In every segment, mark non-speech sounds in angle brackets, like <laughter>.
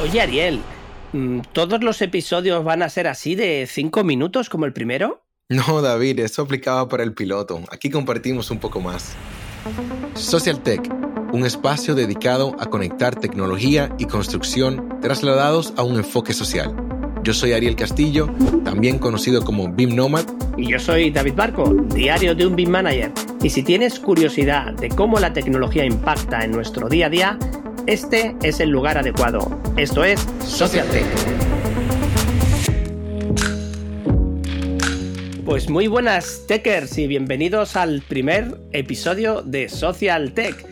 Oye, Ariel, mm, ¿todos los episodios van a ser así de cinco minutos como el primero? No, David, eso aplicaba para el piloto. Aquí compartimos un poco más. Social Tech, un espacio dedicado a conectar tecnología y construcción trasladados a un enfoque social. Yo soy Ariel Castillo, también conocido como BIM Nomad. Y yo soy David Barco, diario de un BIM Manager. Y si tienes curiosidad de cómo la tecnología impacta en nuestro día a día, este es el lugar adecuado. Esto es Social Tech. Pues muy buenas techers y bienvenidos al primer episodio de Social Tech.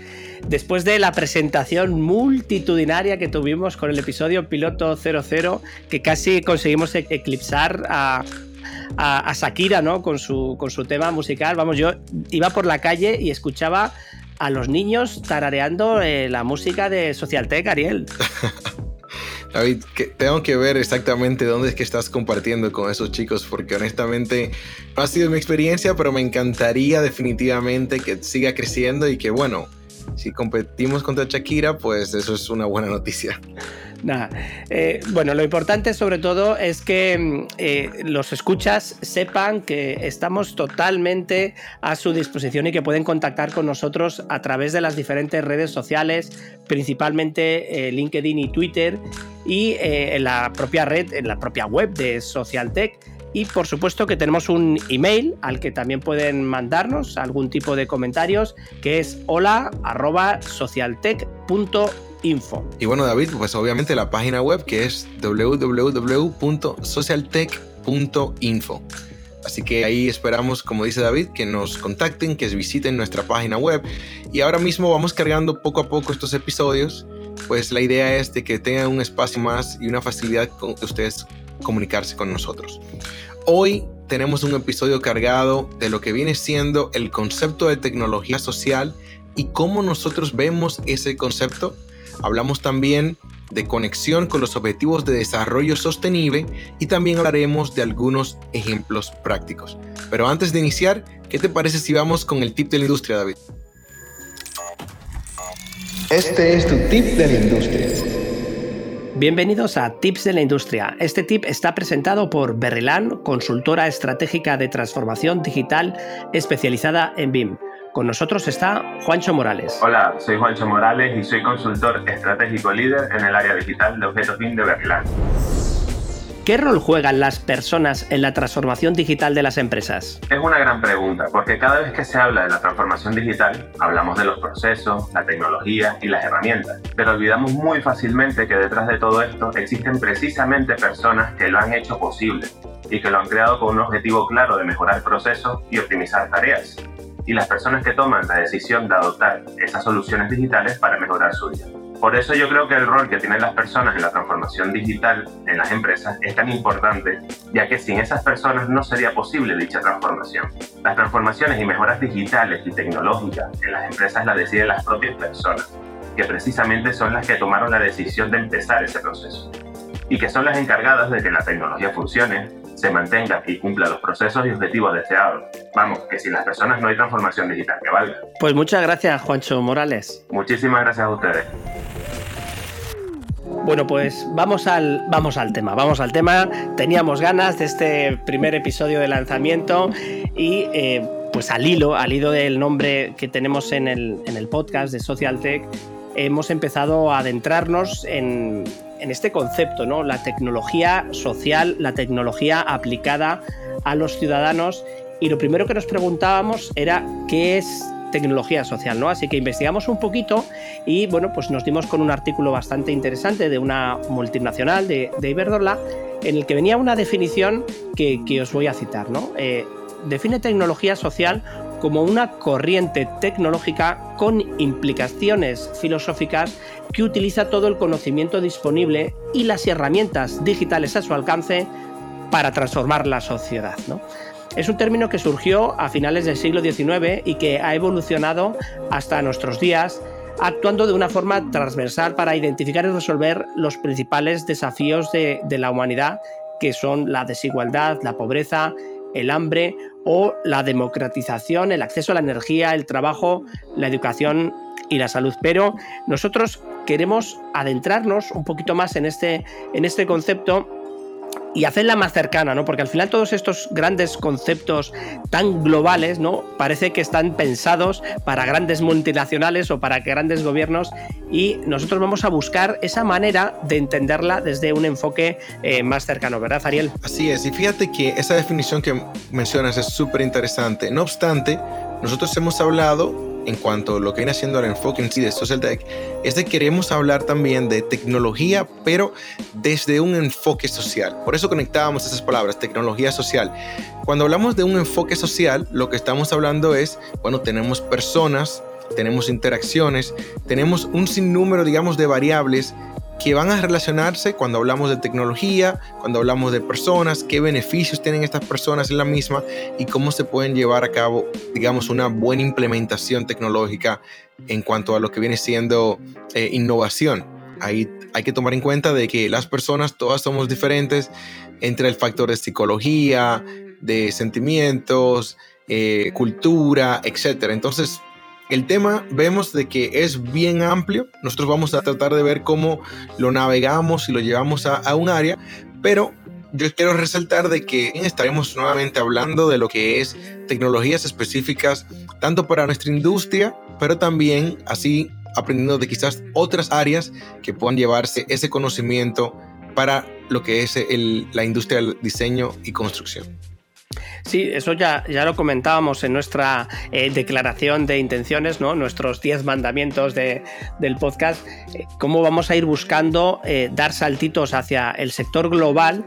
Después de la presentación multitudinaria que tuvimos con el episodio piloto 00, que casi conseguimos e- eclipsar a, a, a Shakira, ¿no? Con su, con su tema musical. Vamos, yo iba por la calle y escuchaba a los niños tarareando eh, la música de Socialtech, Ariel. <laughs> David, que tengo que ver exactamente dónde es que estás compartiendo con esos chicos, porque honestamente no ha sido mi experiencia, pero me encantaría definitivamente que siga creciendo y que, bueno, si competimos contra Shakira, pues eso es una buena noticia. <laughs> Nada. Eh, bueno, lo importante sobre todo es que mm, eh, los escuchas sepan que estamos totalmente a su disposición y que pueden contactar con nosotros a través de las diferentes redes sociales, principalmente eh, LinkedIn y Twitter, y en la propia red, en la propia web de Socialtech. Y por supuesto que tenemos un email al que también pueden mandarnos algún tipo de comentarios, que es hola arroba socialtech.info. Y bueno, David, pues obviamente la página web que es www.socialtech.info. Así que ahí esperamos, como dice David, que nos contacten, que visiten nuestra página web. Y ahora mismo vamos cargando poco a poco estos episodios. Pues la idea es de que tengan un espacio más y una facilidad con ustedes comunicarse con nosotros. Hoy tenemos un episodio cargado de lo que viene siendo el concepto de tecnología social y cómo nosotros vemos ese concepto. Hablamos también de conexión con los objetivos de desarrollo sostenible y también hablaremos de algunos ejemplos prácticos. Pero antes de iniciar, ¿qué te parece si vamos con el tip de la industria, David? Este es tu tip de la industria. Bienvenidos a Tips de la Industria. Este tip está presentado por Berrelan, consultora estratégica de transformación digital especializada en BIM. Con nosotros está Juancho Morales. Hola, soy Juancho Morales y soy consultor estratégico líder en el área digital de objetos BIM de Berlán. ¿Qué rol juegan las personas en la transformación digital de las empresas? Es una gran pregunta, porque cada vez que se habla de la transformación digital, hablamos de los procesos, la tecnología y las herramientas, pero olvidamos muy fácilmente que detrás de todo esto existen precisamente personas que lo han hecho posible y que lo han creado con un objetivo claro de mejorar procesos y optimizar tareas, y las personas que toman la decisión de adoptar esas soluciones digitales para mejorar su vida. Por eso yo creo que el rol que tienen las personas en la transformación digital en las empresas es tan importante, ya que sin esas personas no sería posible dicha transformación. Las transformaciones y mejoras digitales y tecnológicas en las empresas las deciden las propias personas, que precisamente son las que tomaron la decisión de empezar ese proceso, y que son las encargadas de que la tecnología funcione, se mantenga y cumpla los procesos y objetivos deseados. Vamos, que sin las personas no hay transformación digital que valga. Pues muchas gracias, Juancho Morales. Muchísimas gracias a ustedes. Bueno, pues vamos al, vamos al tema, vamos al tema. Teníamos ganas de este primer episodio de lanzamiento y eh, pues al hilo, al hilo del nombre que tenemos en el, en el podcast de Social Tech, hemos empezado a adentrarnos en, en este concepto, ¿no? La tecnología social, la tecnología aplicada a los ciudadanos. Y lo primero que nos preguntábamos era qué es tecnología social, ¿no? Así que investigamos un poquito y bueno, pues nos dimos con un artículo bastante interesante de una multinacional de, de en el que venía una definición que, que os voy a citar, ¿no? Eh, define tecnología social como una corriente tecnológica con implicaciones filosóficas que utiliza todo el conocimiento disponible y las herramientas digitales a su alcance para transformar la sociedad. Es un término que surgió a finales del siglo XIX y que ha evolucionado hasta nuestros días, actuando de una forma transversal para identificar y resolver los principales desafíos de, de la humanidad, que son la desigualdad, la pobreza, el hambre o la democratización, el acceso a la energía, el trabajo, la educación y la salud. Pero nosotros queremos adentrarnos un poquito más en este, en este concepto y hacerla más cercana, ¿no? Porque al final todos estos grandes conceptos tan globales, ¿no? Parece que están pensados para grandes multinacionales o para grandes gobiernos y nosotros vamos a buscar esa manera de entenderla desde un enfoque eh, más cercano, ¿verdad, Ariel? Así es, y fíjate que esa definición que mencionas es súper interesante. No obstante, nosotros hemos hablado en cuanto a lo que viene haciendo el enfoque en sí de Social Tech, es de que queremos hablar también de tecnología, pero desde un enfoque social. Por eso conectábamos esas palabras, tecnología social. Cuando hablamos de un enfoque social, lo que estamos hablando es, bueno, tenemos personas, tenemos interacciones, tenemos un sinnúmero, digamos, de variables que van a relacionarse cuando hablamos de tecnología, cuando hablamos de personas, qué beneficios tienen estas personas en la misma y cómo se pueden llevar a cabo, digamos, una buena implementación tecnológica en cuanto a lo que viene siendo eh, innovación. Ahí hay que tomar en cuenta de que las personas todas somos diferentes entre el factor de psicología, de sentimientos, eh, cultura, etc. Entonces, el tema vemos de que es bien amplio. Nosotros vamos a tratar de ver cómo lo navegamos y lo llevamos a, un área, pero yo quiero resaltar de que estaremos nuevamente hablando de lo que es tecnologías específicas tanto para nuestra industria, pero también así aprendiendo de quizás otras áreas que puedan llevarse ese conocimiento para lo que es la industria del diseño y construcción. Sí, eso ya, ya lo comentábamos en nuestra eh, declaración de intenciones, ¿no? Nuestros 10 mandamientos del podcast, eh, cómo vamos a ir buscando eh, dar saltitos hacia el sector global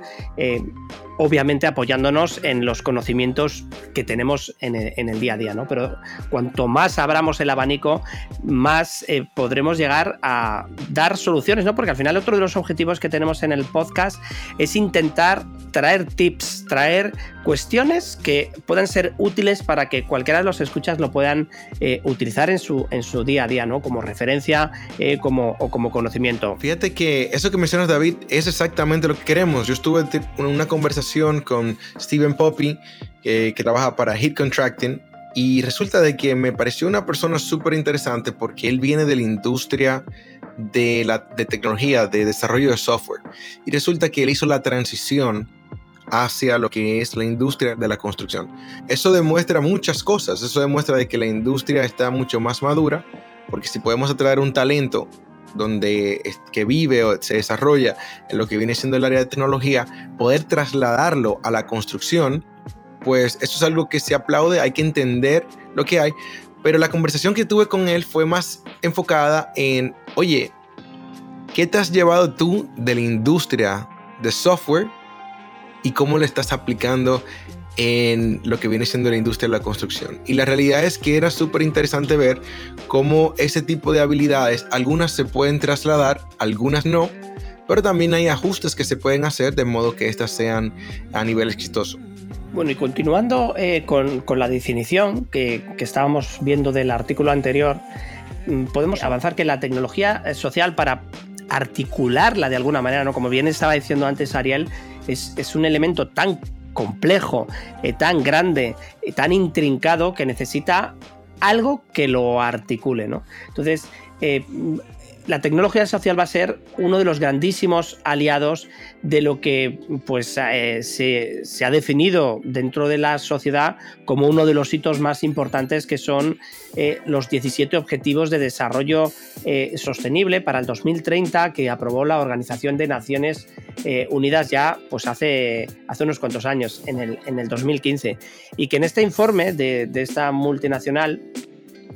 obviamente apoyándonos en los conocimientos que tenemos en el, día a día, ¿no? Pero cuanto más abramos el abanico, más podremos llegar a dar soluciones, ¿no? Porque al final otro de los objetivos que tenemos en el podcast es intentar traer tips, traer cuestiones que puedan ser útiles para que cualquiera de los escuchas lo puedan eh, utilizar en su, en su día a día, ¿no? Como referencia eh, como, o como conocimiento. Fíjate que eso que mencionas, David, es exactamente lo que queremos. Yo estuve en una conversación con Steven Poppy, que trabaja para Hit Contracting, y resulta de que me pareció una persona súper interesante porque él viene de la industria de, la, de tecnología, de desarrollo de software. Y resulta que él hizo la transición hacia lo que es la industria de la construcción. Eso demuestra muchas cosas. Eso demuestra de que la industria está mucho más madura, porque si podemos atraer un talento donde que vive o se desarrolla en lo que viene siendo el área de tecnología, poder trasladarlo a la construcción, pues eso es algo que se aplaude, hay que entender lo que hay, pero la conversación que tuve con él fue más enfocada en, oye, ¿qué te has llevado tú de la industria de software y cómo le estás aplicando en lo que viene siendo la industria de la construcción. Y la realidad es que era súper interesante ver cómo ese tipo de habilidades, algunas se pueden trasladar, algunas no, pero también hay ajustes que se pueden hacer de modo que éstas sean a nivel exitoso. Bueno, y continuando eh, con, la definición que, que estábamos viendo del artículo anterior, mm, podemos avanzar que la tecnología social para articularla de alguna manera, ¿no? Como bien estaba diciendo antes Ariel, es, es un elemento tan complejo, eh, tan grande, eh, tan intrincado que necesita algo que lo articule, ¿no? Entonces, eh, la tecnología social va a ser uno de los grandísimos aliados de lo que pues, eh, se, ha definido dentro de la sociedad como uno de los hitos más importantes que son eh, los 17 Objetivos de Desarrollo eh, Sostenible para el 2030 que aprobó la Organización de Naciones Unidas ya pues, hace, hace unos cuantos años, en el, en el 2015. Y que en este informe de, de esta multinacional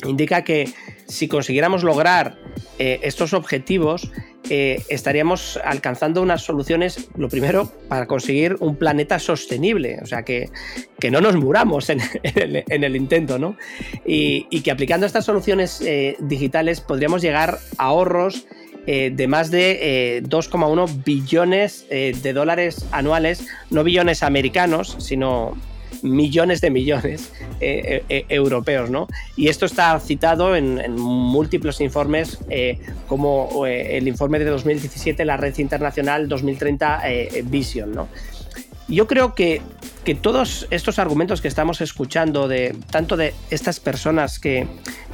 indica que si consiguiéramos lograr eh, estos objetivos, eh, estaríamos alcanzando unas soluciones, lo primero, para conseguir un planeta sostenible, o sea, que, que no nos muramos en, <laughs> el, intento, ¿no? Y, que aplicando estas soluciones eh, digitales podríamos llegar a ahorros de más de 2,1 billones de dólares anuales, no billones americanos, sino millones de millones eh, eh, eh, europeos, ¿no? Y esto está citado en, múltiples informes, como el informe de 2017, la Red Internacional 2030 Vision, ¿no? yo creo que, que todos estos argumentos que estamos escuchando, de tanto de estas personas que,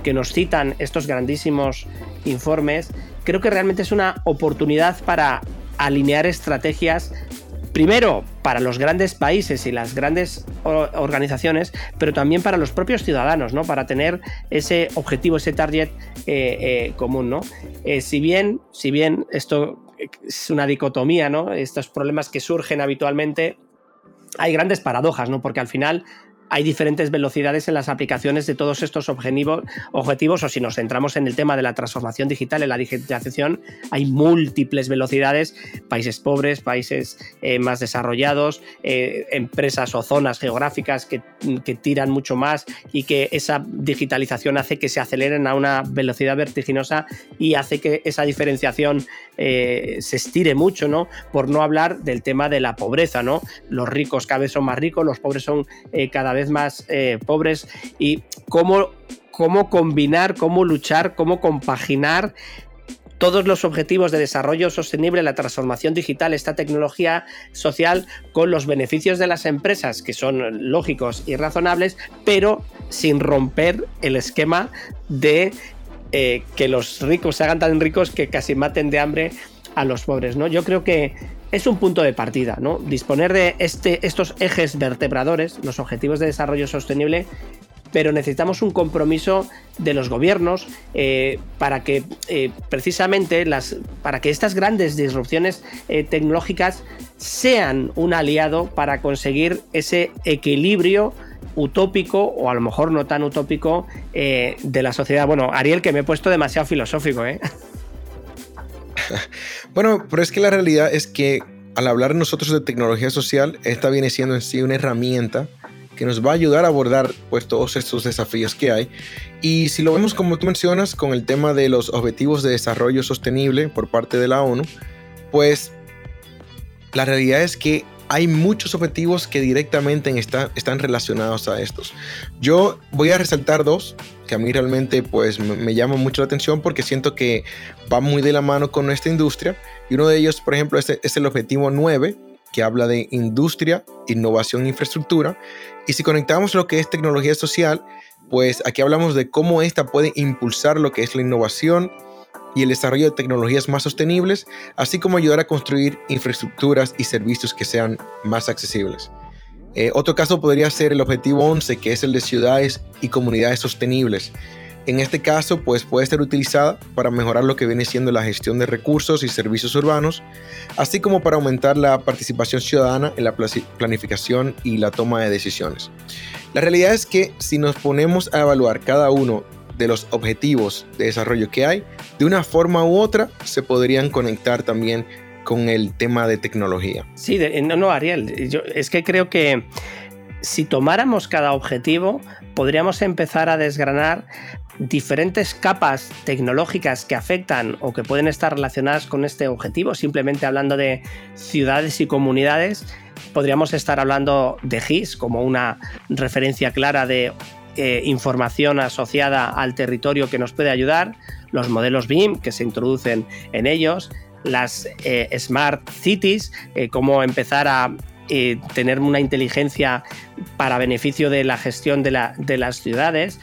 que nos citan estos grandísimos informes, creo que realmente es una oportunidad para alinear estrategias primero para los grandes países y las grandes organizaciones, pero también para los propios ciudadanos, ¿no? Para tener ese objetivo, ese target eh, eh, común, ¿no? Eh, si bien, si bien esto es una dicotomía, ¿no? Estos problemas que surgen habitualmente, hay grandes paradojas, ¿no? Porque al final hay diferentes velocidades en las aplicaciones de todos estos objetivos, o si nos centramos en el tema de la transformación digital, en la digitalización, hay múltiples velocidades, países pobres, países eh, más desarrollados, eh, empresas o zonas geográficas que, tiran mucho más y que esa digitalización hace que se aceleren a una velocidad vertiginosa y hace que esa diferenciación eh, se estire mucho, ¿no? Por no hablar del tema de la pobreza, ¿no? Los ricos cada vez son más ricos, los pobres son cada vez más eh, pobres y cómo, cómo combinar, cómo luchar, cómo compaginar todos los objetivos de desarrollo sostenible, la transformación digital, esta tecnología social con los beneficios de las empresas, que son lógicos y razonables, pero sin romper el esquema de eh, que los ricos se hagan tan ricos que casi maten de hambre a los pobres. ¿no? Yo creo que es un punto de partida, ¿no? Disponer de este, estos ejes vertebradores, los objetivos de desarrollo sostenible, pero necesitamos un compromiso de los gobiernos eh, para que eh, precisamente las, para que estas grandes disrupciones eh, tecnológicas sean un aliado para conseguir ese equilibrio utópico o a lo mejor no tan utópico de la sociedad. Bueno, Ariel, que me he puesto demasiado filosófico, ¿eh? <laughs> <laughs> bueno, pero es que la realidad es que al hablar nosotros de tecnología social, esta viene siendo en sí una herramienta que nos va a ayudar a abordar pues todos estos desafíos que hay. Y si lo vemos como tú mencionas con el tema de los objetivos de desarrollo sostenible por parte de la ONU, pues la realidad es que hay muchos objetivos que directamente están relacionados a estos. Yo voy a resaltar dos que a mí realmente pues me, llama mucho la atención porque siento que va muy de la mano con nuestra industria y uno de ellos por ejemplo es, es el objetivo 9 que habla de industria, innovación e infraestructura y si conectamos lo que es tecnología social pues aquí hablamos de cómo esta puede impulsar lo que es la innovación, y el desarrollo de tecnologías más sostenibles, así como ayudar a construir infraestructuras y servicios que sean más accesibles. Eh, otro caso podría ser el objetivo 11, que es el de ciudades y comunidades sostenibles. En este caso, pues puede ser utilizada para mejorar lo que viene siendo la gestión de recursos y servicios urbanos, así como para aumentar la participación ciudadana en la planificación y la toma de decisiones. La realidad es que si nos ponemos a evaluar cada uno de los objetivos de desarrollo que hay, de una forma u otra se podrían conectar también con el tema de tecnología. Sí, no, no, Ariel, yo, es que creo que si tomáramos cada objetivo, podríamos empezar a desgranar diferentes capas tecnológicas que afectan o que pueden estar relacionadas con este objetivo, simplemente hablando de ciudades y comunidades, podríamos estar hablando de GIS como una referencia clara de eh, información asociada al territorio que nos puede ayudar, los modelos BIM que se introducen en ellos, las eh, Smart Cities, eh, cómo empezar a tener una inteligencia para beneficio de la gestión de, las ciudades,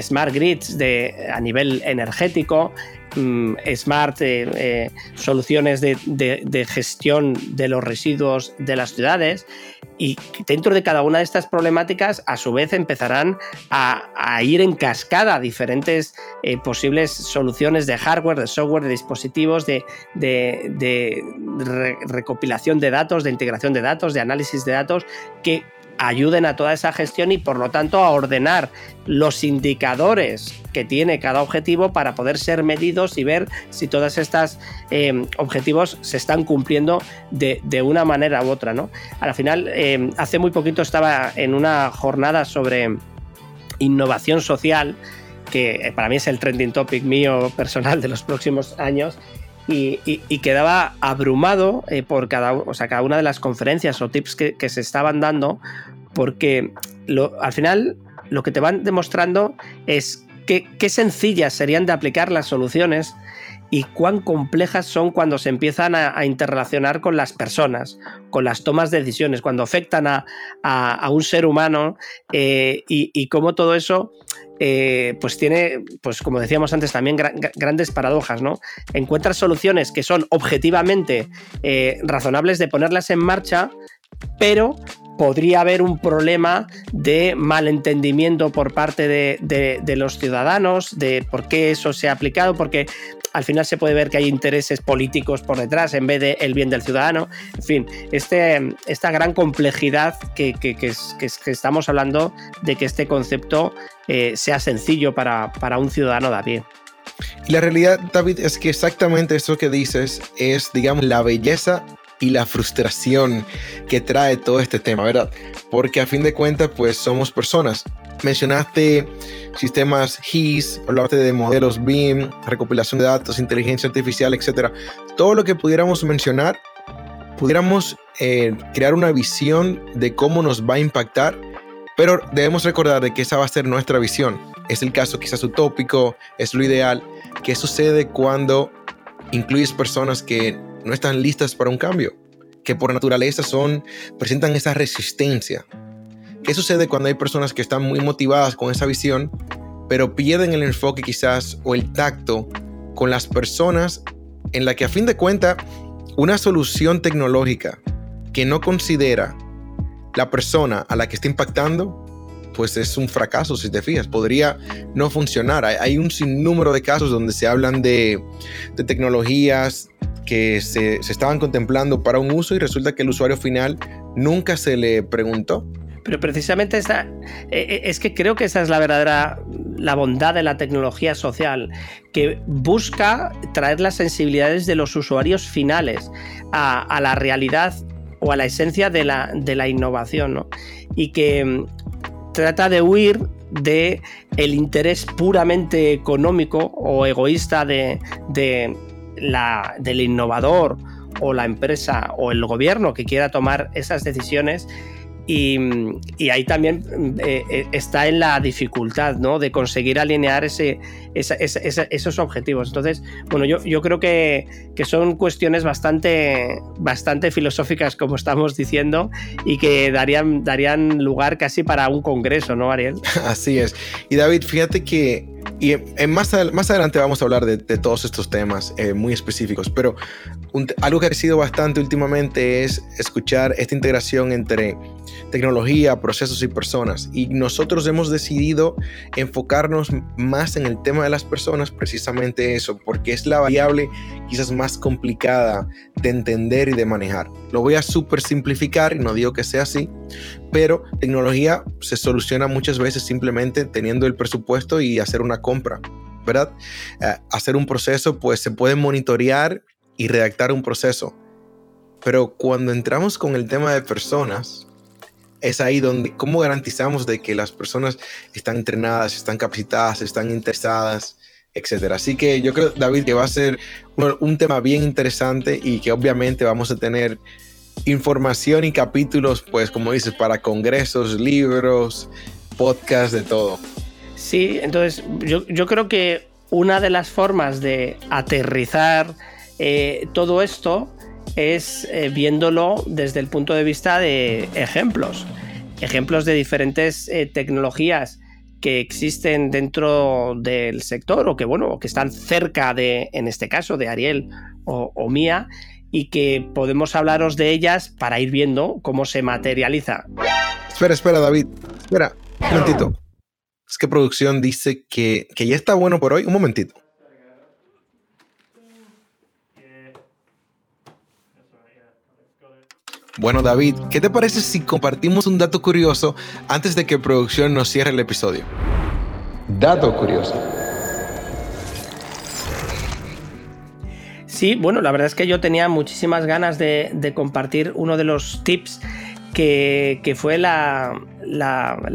Smart Grids a nivel energético, mm, smart soluciones de, gestión de los residuos de las ciudades y dentro de cada una de estas problemáticas, a su vez, empezarán a, ir en cascada diferentes eh, posibles soluciones de hardware, de software, de dispositivos, de, recopilación de datos, de integración de datos, de análisis de datos, que ayuden a toda esa gestión y por lo tanto a ordenar los indicadores que tiene cada objetivo para poder ser medidos y ver si todos estos eh, objetivos se están cumpliendo de, una manera u otra. ¿no? Al final, eh, hace muy poquito estaba en una jornada sobre innovación social, que para mí es el trending topic mío personal de los próximos años, y, quedaba abrumado eh, por cada, o una de las conferencias o tips que, se estaban dando, porque al final lo que te van demostrando es qué sencillas serían de aplicar las soluciones y cuán complejas son cuando se empiezan a, interrelacionar con las personas, con las tomas de decisiones, cuando afectan a, un ser humano eh, y, cómo todo eso eh, pues tiene, pues como decíamos antes, también grandes paradojas, ¿no? Encuentras soluciones que son objetivamente eh, razonables de ponerlas en marcha, pero podría haber un problema de malentendimiento por parte de, los ciudadanos, de por qué eso se ha aplicado, porque al final se puede ver que hay intereses políticos por detrás en vez del el bien del ciudadano. En fin, este, esta gran complejidad que, estamos hablando de que este concepto eh, sea sencillo para, para un ciudadano de a pie. Y la realidad, David, es que exactamente eso que dices es, digamos, la belleza y la frustración que trae todo este tema, ¿verdad? Porque a fin de cuentas, pues somos personas. Mencionaste sistemas GIS, hablaste de modelos BIM, recopilación de datos, inteligencia artificial, etc. Todo lo que pudiéramos mencionar, pudiéramos eh, crear una visión de cómo nos va a impactar, pero debemos recordar de que esa va a ser nuestra visión. Es el caso quizás utópico, es lo ideal. ¿Qué sucede cuando incluyes personas que no están listas para un cambio, que por naturaleza son, presentan esa resistencia. ¿Qué sucede cuando hay personas que están muy motivadas con esa visión, pero pierden el enfoque quizás o el tacto con las personas en la que a fin de cuentas una solución tecnológica que no considera la persona a la que está impactando, pues es un fracaso si te fijas, podría no funcionar. Hay, un sinnúmero de casos donde se hablan de, de tecnologías que se, estaban contemplando para un uso y resulta que el usuario final nunca se le preguntó. Pero precisamente esta, eh, eh, es que creo que esa es la verdadera la bondad de la tecnología social, que busca traer las sensibilidades de los usuarios finales a, la realidad o a la esencia de la, de la innovación, y que mm, trata de huir de el interés puramente económico o egoísta de la, del innovador o la empresa o el gobierno que quiera tomar esas decisiones y, ahí también eh, eh, está en la dificultad ¿no? de conseguir alinear ese, esos objetivos. Entonces, bueno, yo, yo creo que, son cuestiones bastante, bastante filosóficas, como estamos diciendo, y que darían, darían lugar casi para un congreso, ¿no, Ariel? <laughs> Así es. Y David, fíjate que y más, más adelante vamos a hablar de, todos estos temas eh, muy específicos, pero algo que ha sido bastante últimamente es escuchar esta integración entre tecnología, procesos y personas. Y nosotros hemos decidido enfocarnos más en el tema de las personas, precisamente eso, porque es la variable quizás más complicada de entender y de manejar. Lo voy a súper simplificar y no digo que sea así, pero tecnología se soluciona muchas veces simplemente teniendo el presupuesto y hacer una compra, ¿verdad? Eh, hacer un proceso, pues se puede monitorear y redactar un proceso. Pero cuando entramos con el tema de personas, es ahí donde, ¿cómo garantizamos de que las personas están entrenadas, están capacitadas, están interesadas, etcétera? Así que yo creo, David, que va a ser un, tema bien interesante y que obviamente vamos a tener información y capítulos, pues como dices, para congresos, libros, podcasts, de todo. Sí, entonces yo, creo que una de las formas de aterrizar eh, todo esto es eh, viéndolo desde el punto de vista de ejemplos. Ejemplos de diferentes eh, tecnologías que existen dentro del sector o que, bueno, que están cerca de, en este caso, de Ariel o, mía, y que podemos hablaros de ellas para ir viendo cómo se materializa. Espera, espera, David. Espera, un momentito. Es que producción dice que, que ya está bueno por hoy. Un momentito. Bueno, David, ¿qué te parece si compartimos un dato curioso antes de que producción nos cierre el episodio? Dato curioso. Sí, bueno, la verdad es que yo tenía muchísimas ganas de, compartir uno de los tips que, fue la,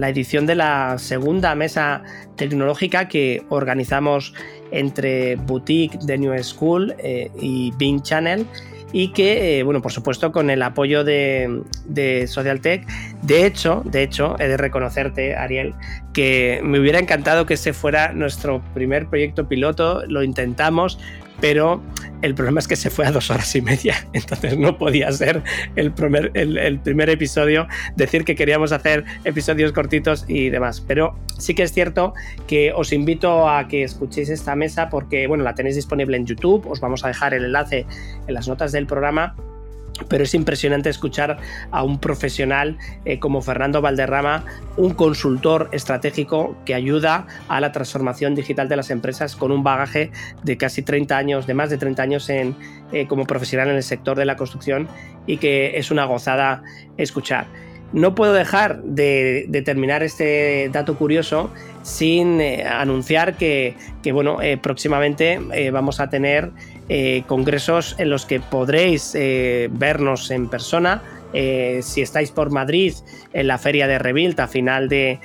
edición de la segunda mesa tecnológica que organizamos entre Boutique de New School eh, y Bing Channel y que, eh, bueno, por supuesto, con el apoyo de, de Socialtech. De hecho, de hecho, he de reconocerte, Ariel, que me hubiera encantado que ese fuera nuestro primer proyecto piloto, lo intentamos, pero el problema es que se fue a dos horas y media, <laughs> entonces no podía ser el primer, el, primer, episodio, decir que queríamos hacer episodios cortitos y demás. Pero sí que es cierto que os invito a que escuchéis esta mesa porque, bueno, la tenéis disponible en YouTube, os vamos a dejar el enlace en las notas del programa pero es impresionante escuchar a un profesional eh, como Fernando Valderrama, un consultor estratégico que ayuda a la transformación digital de las empresas con un bagaje de casi 30 años, de más de 30 años en, eh, como profesional en el sector de la construcción y que es una gozada escuchar. No puedo dejar de, terminar este dato curioso sin eh, anunciar que, bueno, próximamente vamos a tener eh, congresos en los que podréis eh, vernos en persona. Eh, si estáis por Madrid en la feria de Rebuild a final de,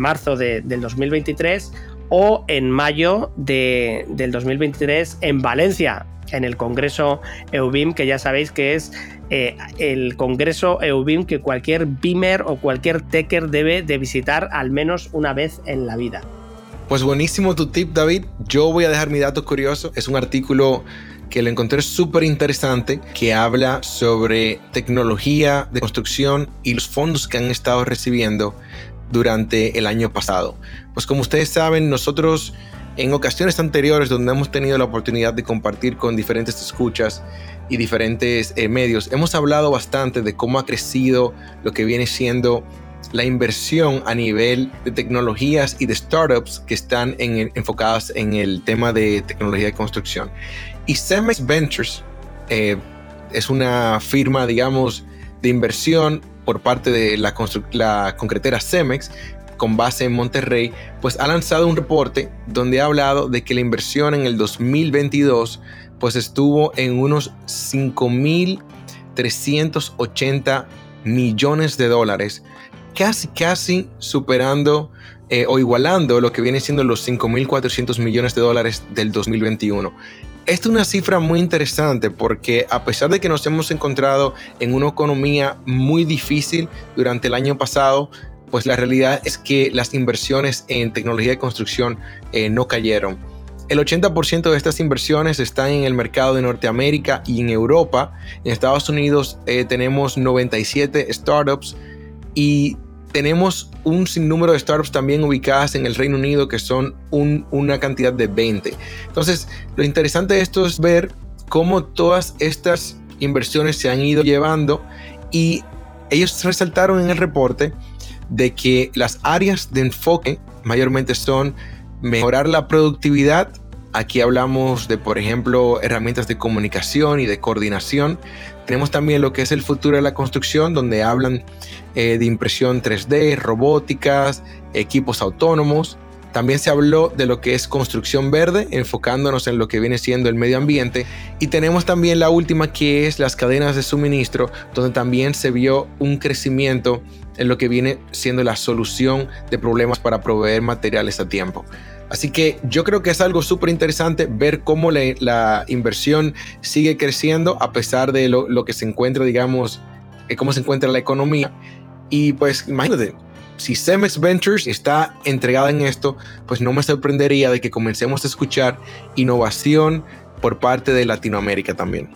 marzo del 2023 o en mayo del 2023 en Valencia en el Congreso EUBIM, que ya sabéis que es el Congreso EUBIM que cualquier BIMer o cualquier Techer debe de visitar al menos una vez en la vida. Pues buenísimo tu tip, David. Yo voy a dejar mi dato curioso. Es un artículo que lo encontré súper interesante, que habla sobre tecnología de construcción y los fondos que han estado recibiendo durante el año pasado. Pues como ustedes saben, nosotros en ocasiones anteriores donde hemos tenido la oportunidad de compartir con diferentes escuchas y diferentes eh, medios, hemos hablado bastante de cómo ha crecido lo que viene siendo la inversión a nivel de tecnologías y de startups que están enfocadas en el tema de tecnología de construcción. Y Cemex Ventures eh, es una firma, digamos, de inversión por parte de la, concretera Cemex con base en Monterrey, pues ha lanzado un reporte donde ha hablado de que la inversión en el 2022 pues estuvo en unos 5.380 millones de dólares casi, casi superando eh, o igualando lo que viene siendo los 5.400 millones de dólares del 2021. Esta es una cifra muy interesante porque a pesar de que nos hemos encontrado en una economía muy difícil durante el año pasado, pues la realidad es que las inversiones en tecnología de construcción eh, no cayeron. El 80% de estas inversiones están en el mercado de Norteamérica y en Europa. En Estados Unidos eh, tenemos 97 startups y tenemos un sinnúmero de startups también ubicadas en el Reino Unido que son una cantidad de 20. Entonces, lo interesante de esto es ver cómo todas estas inversiones se han ido llevando y ellos resaltaron en el reporte de que las áreas de enfoque mayormente son mejorar la productividad. Aquí hablamos de, por ejemplo, herramientas de comunicación y de coordinación. Tenemos también lo que es el futuro de la construcción, donde hablan eh, de impresión 3D, robóticas, equipos autónomos. También se habló de lo que es construcción verde, enfocándonos en lo que viene siendo el medio ambiente. Y tenemos también la última que es las cadenas de suministro, donde también se vio un crecimiento en lo que viene siendo la solución de problemas para proveer materiales a tiempo. Así que yo creo que es algo súper interesante ver cómo la inversión sigue creciendo a pesar de lo, que se encuentra, digamos, eh, cómo se encuentra la economía. Y pues imagínate, si Cemex Ventures está entregada en esto, pues no me sorprendería de que comencemos a escuchar innovación por parte de Latinoamérica también.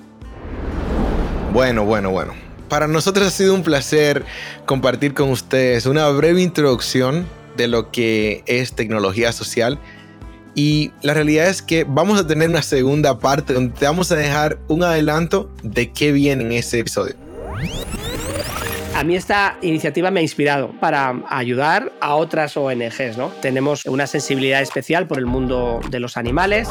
Bueno, bueno, bueno. Para nosotros ha sido un placer compartir con ustedes una breve introducción de lo que es tecnología social. Y la realidad es que vamos a tener una segunda parte donde te vamos a dejar un adelanto de qué viene en ese episodio. A mí esta iniciativa me ha inspirado para ayudar a otras ONGs, ¿no? Tenemos una sensibilidad especial por el mundo de los animales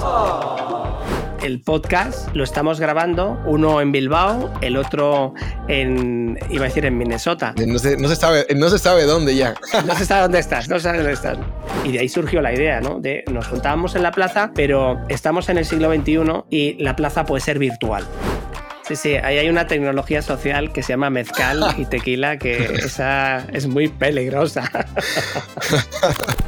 el podcast lo estamos grabando, uno en Bilbao, el otro en, iba a decir, en Minnesota. No se, no se sabe, no se sabe dónde ya. <laughs> No se sabe dónde estás, no se sabe dónde estás. Y de ahí surgió la idea, ¿no? De nos juntábamos en la plaza, pero estamos en el siglo XXI y la plaza puede ser virtual. Sí, sí, ahí hay una tecnología social que se llama mezcal y tequila que <laughs> esa es muy peligrosa. <laughs>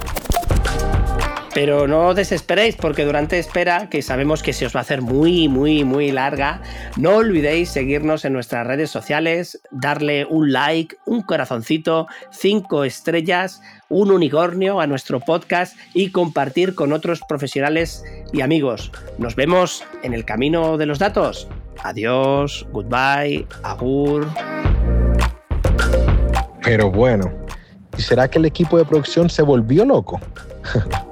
Pero no desesperéis porque durante espera, que sabemos que se os va a hacer muy, muy, muy larga, no olvidéis seguirnos en nuestras redes sociales, darle un like, un corazoncito, cinco estrellas, un unicornio a nuestro podcast y compartir con otros profesionales y amigos. Nos vemos en el camino de los datos. Adiós, goodbye, agur. Pero bueno, ¿y será que el equipo de producción se volvió loco? <laughs>